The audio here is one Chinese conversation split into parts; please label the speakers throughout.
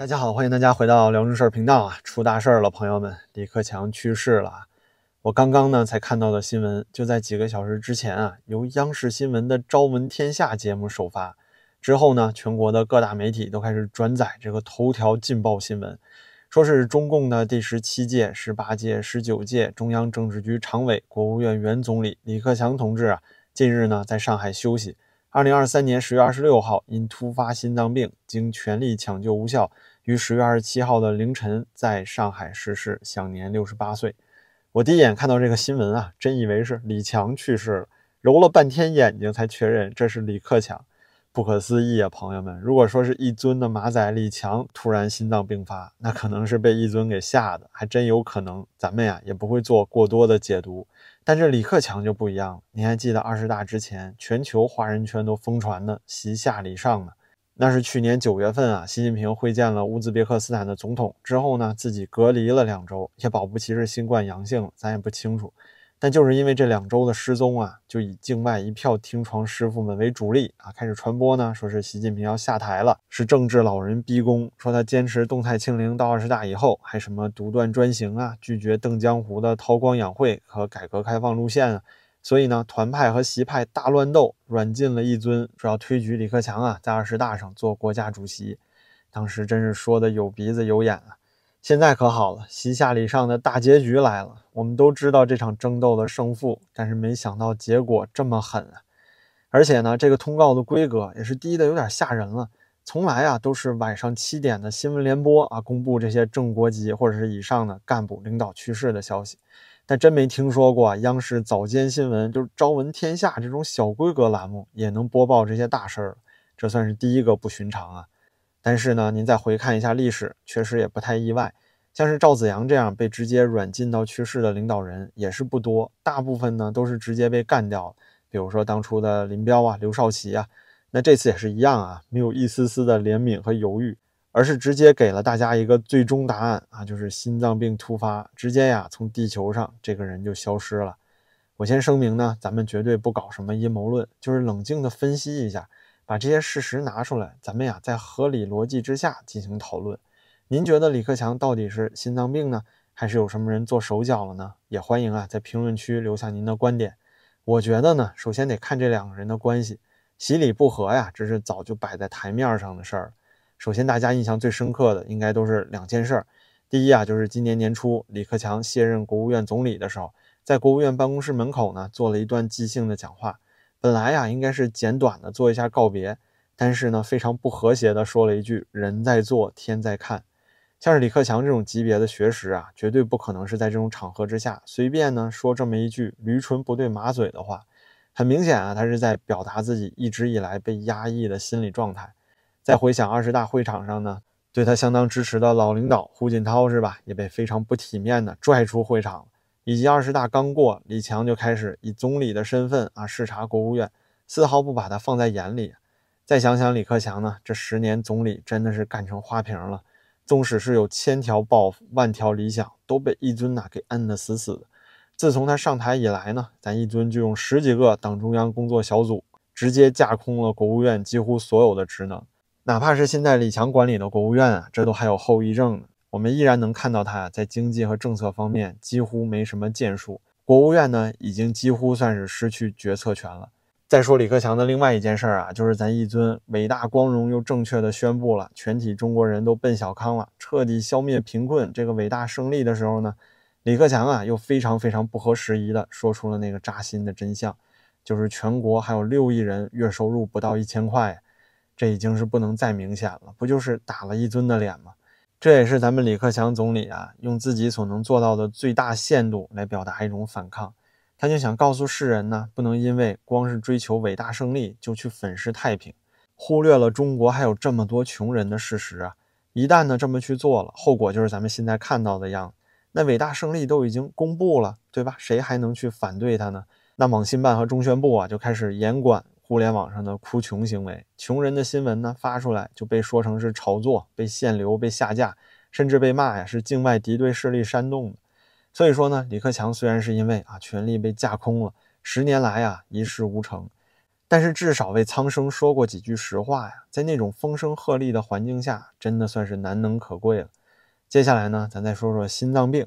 Speaker 1: 大家好，欢迎大家回到聊正事儿频道啊！出大事儿了，朋友们，李克强去世了。我刚刚呢才看到的新闻，就在几个小时之前啊，由央视新闻的《朝闻天下》节目首发之后呢，全国的各大媒体都开始转载这个头条劲爆新闻，说是中共的第十七届、十八届、十九届中央政治局常委、国务院原总理李克强同志啊，近日呢在上海休息。二零二三年十月二十六号，因突发心脏病，经全力抢救无效，于十月二十七号的凌晨在上海逝世，享年六十八岁。我第一眼看到这个新闻啊，真以为是李强去世了，揉了半天眼睛才确认这是李克强，不可思议啊，朋友们！如果说是一尊的马仔李强突然心脏病发，那可能是被一尊给吓的，还真有可能。咱们呀也不会做过多的解读。但这李克强就不一样了。你还记得二十大之前，全球华人圈都疯传的“习下李上”呢？那是去年九月份啊，习近平会见了乌兹别克斯坦的总统之后呢，自己隔离了两周，也保不齐是新冠阳性了，咱也不清楚。但就是因为这两周的失踪啊，就以境外一票听床师傅们为主力啊，开始传播呢，说是习近平要下台了，是政治老人逼宫，说他坚持动态清零到二十大以后，还什么独断专行啊，拒绝邓江湖的韬光养晦和改革开放路线啊，所以呢，团派和习派大乱斗，软禁了一尊，说要推举李克强啊，在二十大上做国家主席，当时真是说的有鼻子有眼啊。现在可好了，西下礼上的大结局来了。我们都知道这场争斗的胜负，但是没想到结果这么狠啊！而且呢，这个通告的规格也是低的有点吓人了。从来啊都是晚上七点的新闻联播啊，公布这些正国级或者是以上的干部领导去世的消息，但真没听说过央视早间新闻就是《朝闻天下》这种小规格栏目也能播报这些大事儿，这算是第一个不寻常啊！但是呢，您再回看一下历史，确实也不太意外。像是赵子阳这样被直接软禁到去世的领导人也是不多，大部分呢都是直接被干掉了。比如说当初的林彪啊、刘少奇啊，那这次也是一样啊，没有一丝丝的怜悯和犹豫，而是直接给了大家一个最终答案啊，就是心脏病突发，直接呀从地球上这个人就消失了。我先声明呢，咱们绝对不搞什么阴谋论，就是冷静的分析一下。把这些事实拿出来，咱们呀在合理逻辑之下进行讨论。您觉得李克强到底是心脏病呢，还是有什么人做手脚了呢？也欢迎啊在评论区留下您的观点。我觉得呢，首先得看这两个人的关系，喜礼不和呀，这是早就摆在台面上的事儿。首先，大家印象最深刻的应该都是两件事儿。第一啊，就是今年年初李克强卸任国务院总理的时候，在国务院办公室门口呢做了一段即兴的讲话。本来呀，应该是简短的做一下告别，但是呢，非常不和谐的说了一句“人在做，天在看”。像是李克强这种级别的学识啊，绝对不可能是在这种场合之下随便呢说这么一句驴唇不对马嘴的话。很明显啊，他是在表达自己一直以来被压抑的心理状态。再回想二十大会场上呢，对他相当支持的老领导胡锦涛是吧，也被非常不体面的拽出会场。以及二十大刚过，李强就开始以总理的身份啊视察国务院，丝毫不把他放在眼里。再想想李克强呢，这十年总理真的是干成花瓶了。纵使是有千条抱负、万条理想，都被一尊呐给摁得死死的。自从他上台以来呢，咱一尊就用十几个党中央工作小组直接架空了国务院几乎所有的职能。哪怕是现在李强管理的国务院啊，这都还有后遗症呢。我们依然能看到他在经济和政策方面几乎没什么建树，国务院呢已经几乎算是失去决策权了。再说李克强的另外一件事儿啊，就是咱一尊伟大、光荣又正确的宣布了全体中国人都奔小康了，彻底消灭贫困这个伟大胜利的时候呢，李克强啊又非常非常不合时宜的说出了那个扎心的真相，就是全国还有六亿人月收入不到一千块，这已经是不能再明显了，不就是打了一尊的脸吗？这也是咱们李克强总理啊，用自己所能做到的最大限度来表达一种反抗。他就想告诉世人呢，不能因为光是追求伟大胜利就去粉饰太平，忽略了中国还有这么多穷人的事实啊。一旦呢这么去做了，后果就是咱们现在看到的样。那伟大胜利都已经公布了，对吧？谁还能去反对他呢？那网信办和中宣部啊就开始严管。互联网上的哭穷行为，穷人的新闻呢发出来就被说成是炒作，被限流、被下架，甚至被骂呀是境外敌对势力煽动的。所以说呢，李克强虽然是因为啊权力被架空了，十年来啊一事无成，但是至少为苍生说过几句实话呀，在那种风声鹤唳的环境下，真的算是难能可贵了。接下来呢，咱再说说心脏病。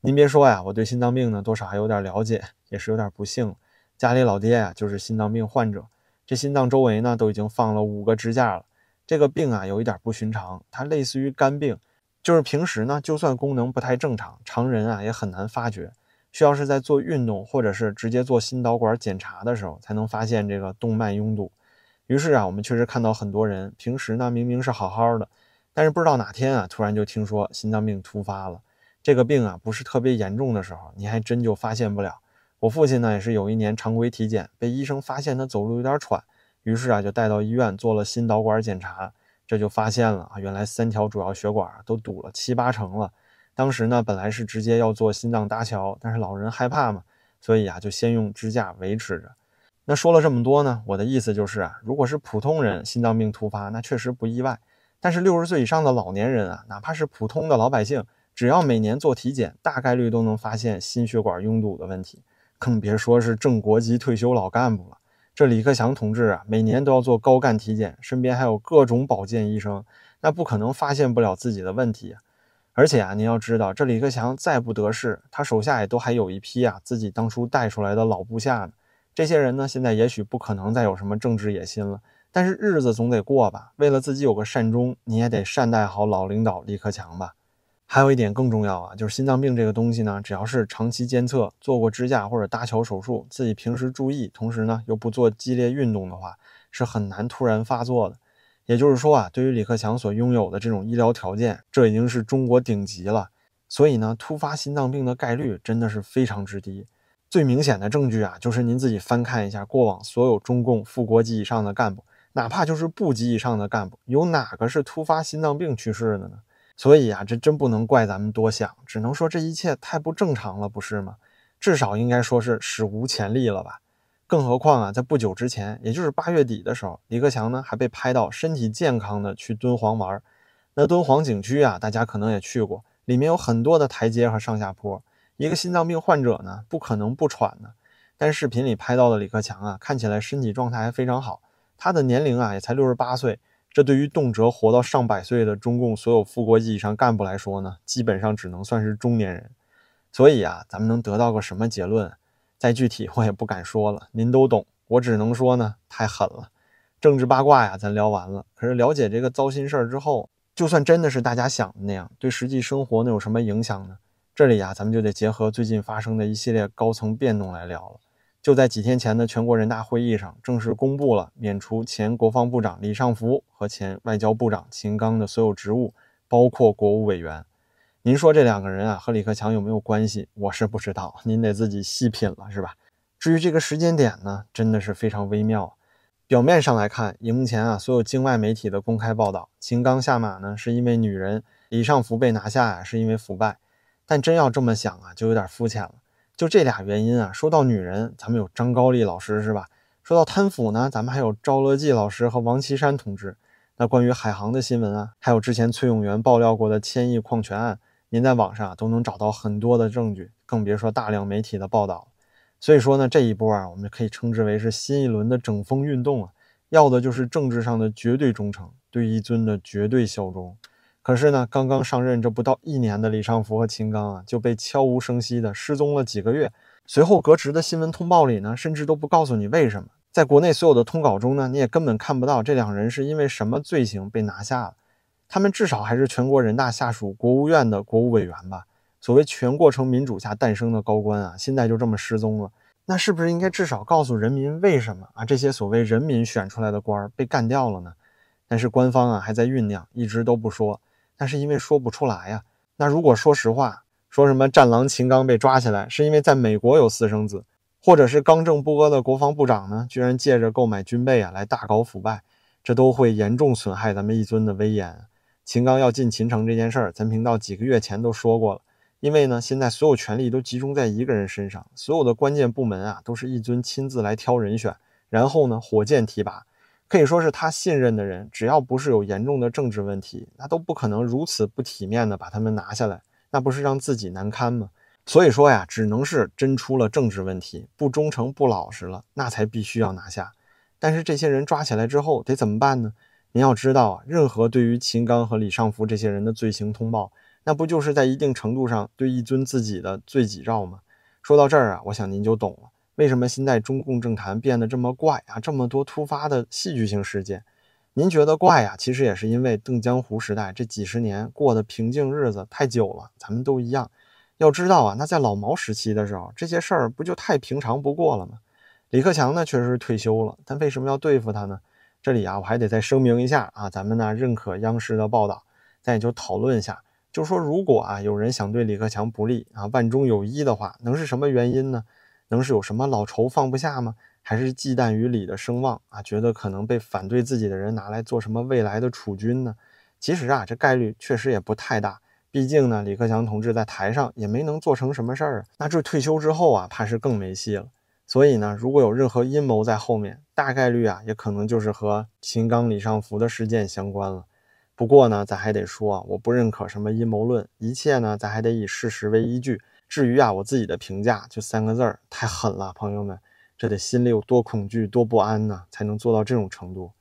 Speaker 1: 您别说呀，我对心脏病呢多少还有点了解，也是有点不幸。家里老爹呀就是心脏病患者，这心脏周围呢都已经放了五个支架了。这个病啊有一点不寻常，它类似于肝病，就是平时呢就算功能不太正常，常人啊也很难发觉，需要是在做运动或者是直接做心导管检查的时候才能发现这个动脉拥堵。于是啊，我们确实看到很多人平时呢明明是好好的，但是不知道哪天啊突然就听说心脏病突发了。这个病啊不是特别严重的时候，你还真就发现不了。我父亲呢也是有一年常规体检，被医生发现他走路有点喘。于是啊，就带到医院做了心导管检查，这就发现了啊，原来三条主要血管都堵了七八成了。当时呢，本来是直接要做心脏搭桥，但是老人害怕嘛，所以啊，就先用支架维持着。那说了这么多呢，我的意思就是啊，如果是普通人心脏病突发，那确实不意外。但是六十岁以上的老年人啊，哪怕是普通的老百姓，只要每年做体检，大概率都能发现心血管拥堵的问题，更别说是正国级退休老干部了。这李克强同志啊，每年都要做高干体检，身边还有各种保健医生，那不可能发现不了自己的问题。而且啊，您要知道，这李克强再不得势，他手下也都还有一批啊自己当初带出来的老部下呢。这些人呢，现在也许不可能再有什么政治野心了，但是日子总得过吧？为了自己有个善终，你也得善待好老领导李克强吧。还有一点更重要啊，就是心脏病这个东西呢，只要是长期监测、做过支架或者搭桥手术，自己平时注意，同时呢又不做激烈运动的话，是很难突然发作的。也就是说啊，对于李克强所拥有的这种医疗条件，这已经是中国顶级了。所以呢，突发心脏病的概率真的是非常之低。最明显的证据啊，就是您自己翻看一下过往所有中共副国级以上的干部，哪怕就是部级以上的干部，有哪个是突发心脏病去世的呢？所以啊，这真不能怪咱们多想，只能说这一切太不正常了，不是吗？至少应该说是史无前例了吧。更何况啊，在不久之前，也就是八月底的时候，李克强呢还被拍到身体健康的去敦煌玩。那敦煌景区啊，大家可能也去过，里面有很多的台阶和上下坡。一个心脏病患者呢，不可能不喘的。但视频里拍到的李克强啊，看起来身体状态还非常好，他的年龄啊也才六十八岁。这对于动辄活到上百岁的中共所有副国级以上干部来说呢，基本上只能算是中年人。所以啊，咱们能得到个什么结论？再具体我也不敢说了，您都懂。我只能说呢，太狠了。政治八卦呀，咱聊完了。可是了解这个糟心事儿之后，就算真的是大家想的那样，对实际生活能有什么影响呢？这里呀，咱们就得结合最近发生的一系列高层变动来聊了。就在几天前的全国人大会议上，正式公布了免除前国防部长李尚福和前外交部长秦刚的所有职务，包括国务委员。您说这两个人啊和李克强有没有关系？我是不知道，您得自己细品了，是吧？至于这个时间点呢，真的是非常微妙。表面上来看，荧幕前啊所有境外媒体的公开报道，秦刚下马呢是因为女人，李尚福被拿下呀是因为腐败。但真要这么想啊，就有点肤浅了。就这俩原因啊，说到女人，咱们有张高丽老师是吧？说到贪腐呢，咱们还有赵乐际老师和王岐山同志。那关于海航的新闻啊，还有之前崔永元爆料过的千亿矿权案，您在网上都能找到很多的证据，更别说大量媒体的报道。所以说呢，这一波啊，我们可以称之为是新一轮的整风运动啊，要的就是政治上的绝对忠诚，对一尊的绝对效忠。可是呢，刚刚上任这不到一年的李尚福和秦刚啊，就被悄无声息的失踪了几个月。随后革职的新闻通报里呢，甚至都不告诉你为什么。在国内所有的通稿中呢，你也根本看不到这两人是因为什么罪行被拿下了。他们至少还是全国人大下属国务院的国务委员吧？所谓全过程民主下诞生的高官啊，现在就这么失踪了。那是不是应该至少告诉人民为什么啊？这些所谓人民选出来的官儿被干掉了呢？但是官方啊还在酝酿，一直都不说。那是因为说不出来呀。那如果说实话，说什么战狼秦刚被抓起来，是因为在美国有私生子，或者是刚正不阿的国防部长呢，居然借着购买军备啊来大搞腐败，这都会严重损害咱们一尊的威严。秦刚要进秦城这件事儿，咱频道几个月前都说过了。因为呢，现在所有权力都集中在一个人身上，所有的关键部门啊，都是一尊亲自来挑人选，然后呢，火箭提拔。可以说是他信任的人，只要不是有严重的政治问题，那都不可能如此不体面的把他们拿下来，那不是让自己难堪吗？所以说呀，只能是真出了政治问题，不忠诚不老实了，那才必须要拿下。但是这些人抓起来之后得怎么办呢？您要知道啊，任何对于秦刚和李尚福这些人的罪行通报，那不就是在一定程度上对一尊自己的罪己诏吗？说到这儿啊，我想您就懂了，为什么现在中共政坛变得这么怪啊，这么多突发的戏剧性事件。您觉得怪呀？其实也是因为邓江湖时代这几十年过的平静日子太久了，咱们都一样。要知道啊，那在老毛时期的时候，这些事儿不就太平常不过了吗？李克强呢，确实是退休了，但为什么要对付他呢？这里啊，我还得再声明一下啊，咱们呢认可央视的报道，咱也就讨论一下，就说如果啊有人想对李克强不利啊，万中有一的话，能是什么原因呢？能是有什么老仇放不下吗？还是忌惮于李的声望啊，觉得可能被反对自己的人拿来做什么未来的储君呢？其实啊，这概率确实也不太大。毕竟呢，李克强同志在台上也没能做成什么事儿，那这退休之后啊，怕是更没戏了。所以呢，如果有任何阴谋在后面，大概率啊，也可能就是和秦刚、李尚福的事件相关了。不过呢，咱还得说啊，我不认可什么阴谋论，一切呢，咱还得以事实为依据。至于啊，我自己的评价就三个字儿：太狠了，朋友们。这得心里有多恐惧、多不安呢，才能做到这种程度？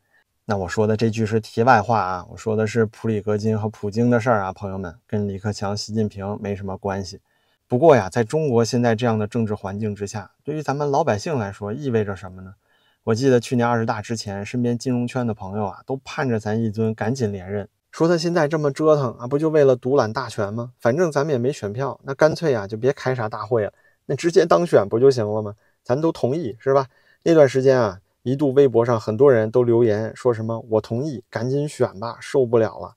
Speaker 1: 那我说的这句是题外话啊，我说的是普里戈金和普京的事儿啊，朋友们，跟李克强、习近平没什么关系。不过呀，在中国现在这样的政治环境之下，对于咱们老百姓来说，意味着什么呢？我记得去年二十大之前，身边金融圈的朋友啊，都盼着咱一尊赶紧连任，说他现在这么折腾啊，不就为了独揽大权吗？反正咱们也没选票，那干脆啊，就别开啥大会了，那直接当选不就行了吗？咱都同意是吧？那段时间啊，一度微博上很多人都留言说什么“我同意，赶紧选吧，受不了了”。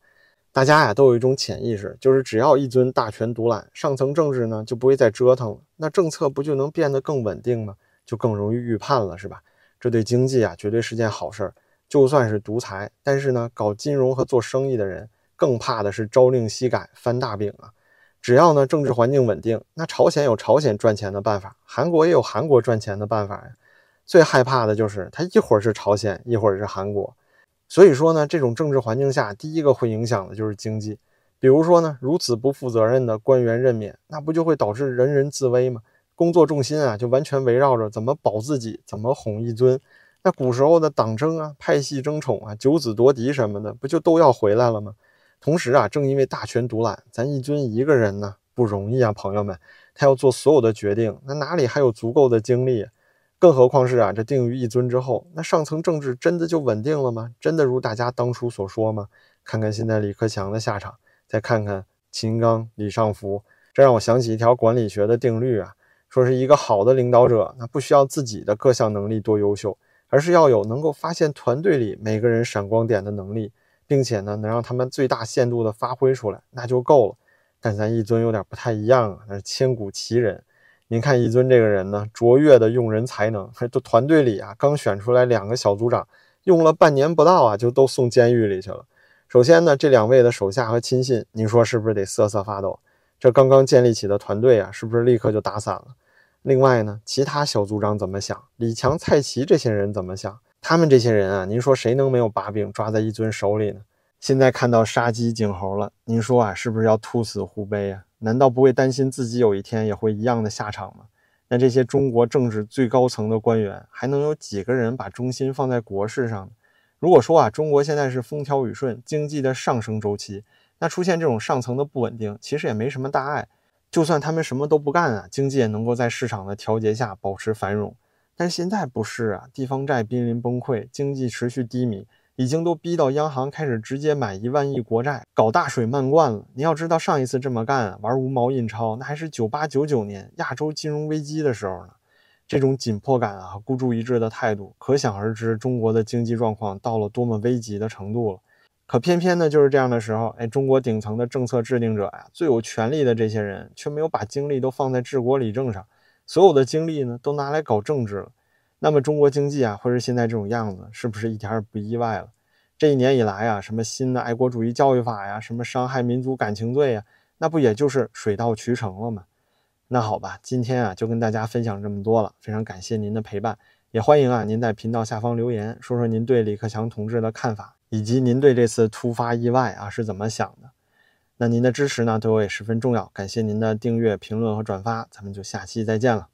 Speaker 1: 大家呀都有一种潜意识，就是只要一尊大权独揽，上层政治呢就不会再折腾了，那政策不就能变得更稳定吗？就更容易预判了，是吧？这对经济啊绝对是件好事儿。就算是独裁，但是呢，搞金融和做生意的人更怕的是朝令夕改、翻大饼啊。只要呢政治环境稳定，那朝鲜有朝鲜赚钱的办法，韩国也有韩国赚钱的办法呀。最害怕的就是他一会儿是朝鲜，一会儿是韩国。所以说呢，这种政治环境下，第一个会影响的就是经济。比如说呢，如此不负责任的官员任免，那不就会导致人人自危吗？工作重心啊，就完全围绕着怎么保自己，怎么哄一尊。那古时候的党争啊、派系争宠啊、九子夺嫡什么的，不就都要回来了吗？同时啊，正因为大权独揽，咱一尊一个人呢不容易啊，朋友们，他要做所有的决定，那哪里还有足够的精力？更何况是啊，这定于一尊之后，那上层政治真的就稳定了吗？真的如大家当初所说吗？看看现在李克强的下场，再看看秦刚、李尚福，这让我想起一条管理学的定律啊，说是一个好的领导者，那不需要自己的各项能力多优秀，而是要有能够发现团队里每个人闪光点的能力。并且呢，能让他们最大限度的发挥出来，那就够了。但咱一尊有点不太一样啊，那是千古奇人。您看一尊这个人呢，卓越的用人才能，还都团队里啊，刚选出来两个小组长，用了半年不到啊，就都送监狱里去了。首先呢，这两位的手下和亲信，您说是不是得瑟瑟发抖？这刚刚建立起的团队啊，是不是立刻就打散了？另外呢，其他小组长怎么想？李强、蔡奇这些人怎么想？他们这些人啊，您说谁能没有把柄抓在一尊手里呢？现在看到杀鸡儆猴了，您说啊，是不是要兔死狐悲啊？难道不会担心自己有一天也会一样的下场吗？那这些中国政治最高层的官员，还能有几个人把中心放在国事上？如果说啊，中国现在是风调雨顺，经济的上升周期，那出现这种上层的不稳定，其实也没什么大碍。就算他们什么都不干啊，经济也能够在市场的调节下保持繁荣。但现在不是啊，地方债濒临崩溃，经济持续低迷，已经都逼到央行开始直接买一万亿国债，搞大水漫灌了。你要知道，上一次这么干玩无毛印钞，那还是九八九九年亚洲金融危机的时候呢。这种紧迫感啊，孤注一掷的态度，可想而知，中国的经济状况到了多么危急的程度了。可偏偏呢，就是这样的时候，哎，中国顶层的政策制定者呀，最有权力的这些人，却没有把精力都放在治国理政上。所有的精力呢，都拿来搞政治了。那么中国经济啊，会是现在这种样子，是不是一点也不意外了？这一年以来啊，什么新的爱国主义教育法呀，什么伤害民族感情罪呀，那不也就是水到渠成了吗？那好吧，今天啊，就跟大家分享这么多了。非常感谢您的陪伴，也欢迎啊您在频道下方留言，说说您对李克强同志的看法，以及您对这次突发意外啊是怎么想的。那您的支持呢，对我也十分重要。感谢您的订阅、评论和转发，咱们就下期再见了。